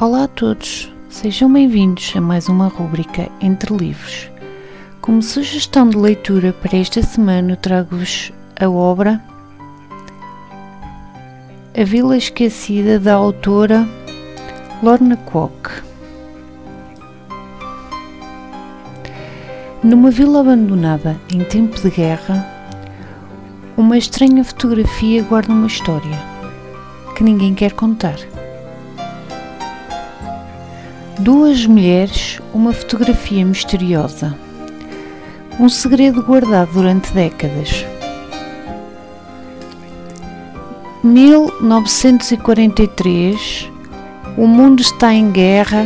Olá a todos, sejam bem-vindos a mais uma rúbrica Entre Livros. Como sugestão de leitura para esta semana, trago-vos a obra A Vila Esquecida da autora Lorna Kwok. Numa vila abandonada em tempo de guerra, uma estranha fotografia guarda uma história que ninguém quer contar. Duas mulheres, uma fotografia misteriosa. Um segredo guardado durante décadas. 1943 O mundo está em guerra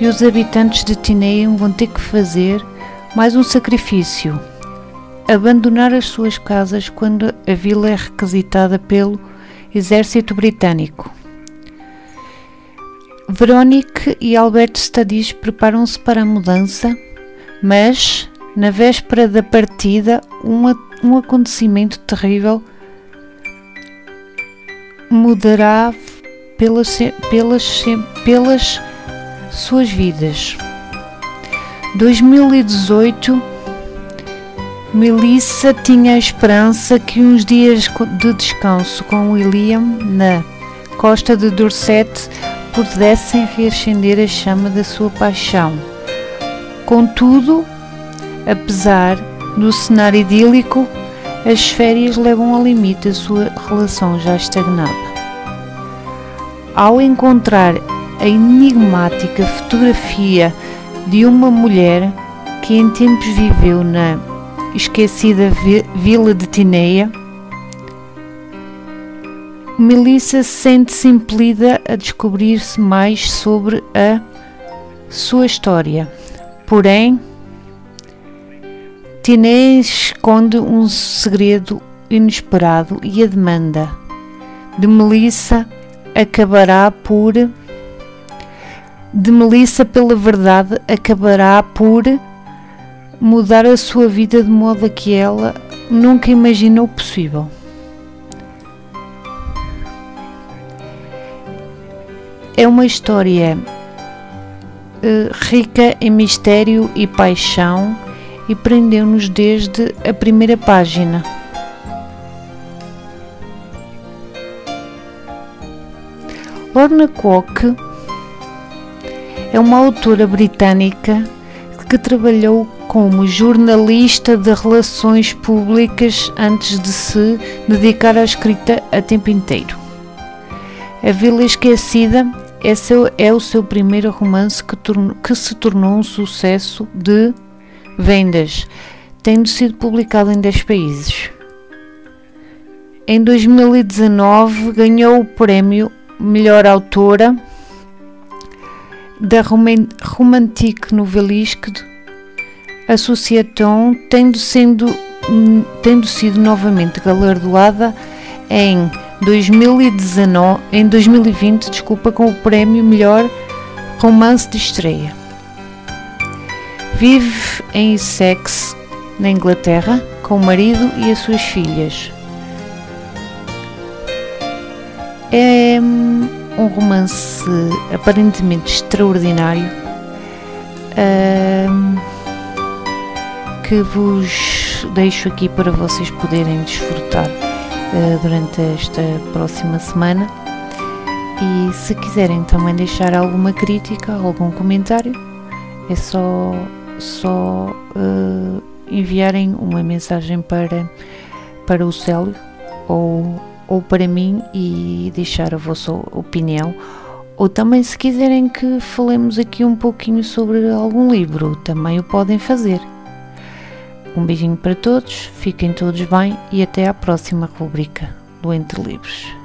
e os habitantes de Tineian vão ter que fazer mais um sacrifício: abandonar as suas casas quando a vila é requisitada pelo exército britânico. Veronique e Albert Stadis preparam-se para a mudança, mas, na véspera da partida, uma, um acontecimento terrível mudará pelas, pelas, pelas suas vidas. 2018 Melissa tinha a esperança que uns dias de descanso com William na costa de Dorset pudessem reacender a chama da sua paixão. Contudo, apesar do cenário idílico, as férias levam ao limite a sua relação já estagnada. Ao encontrar a enigmática fotografia de uma mulher que em tempos viveu na esquecida vila de Tineia, Melissa sente-se impelida a descobrir-se mais sobre a sua história. Porém, Tineia esconde um segredo inesperado e a demanda de Melissa acabará por de Melissa pela verdade acabará por mudar a sua vida de modo a que ela nunca imaginou possível. É uma história uh, rica em mistério e paixão e prendeu-nos desde a primeira página. Lorna Kwok é uma autora britânica que trabalhou como jornalista de relações públicas antes de se dedicar à escrita a tempo inteiro. A Vila Esquecida seu, é o seu primeiro romance que, que se tornou um sucesso de vendas, tendo sido publicado em 10 países. Em 2019 ganhou o prémio Melhor Autora da Romantique Novelisque Associação, tendo, tendo sido novamente galardoada em 2019, em 2020, desculpa, com o prémio Melhor Romance de Estreia. Vive em Essex, na Inglaterra, com o marido e as suas filhas. É um romance aparentemente extraordinário uh, que vos deixo aqui para vocês poderem desfrutar durante esta próxima semana. E se quiserem também deixar alguma crítica, algum comentário, é só, só uh, enviarem uma mensagem para, para o Célio ou ou para mim e deixar a vossa opinião. Ou também, se quiserem que falemos aqui um pouquinho sobre algum livro, também o podem fazer. Um beijinho para todos, fiquem todos bem e até à próxima rubrica do Entre Livros.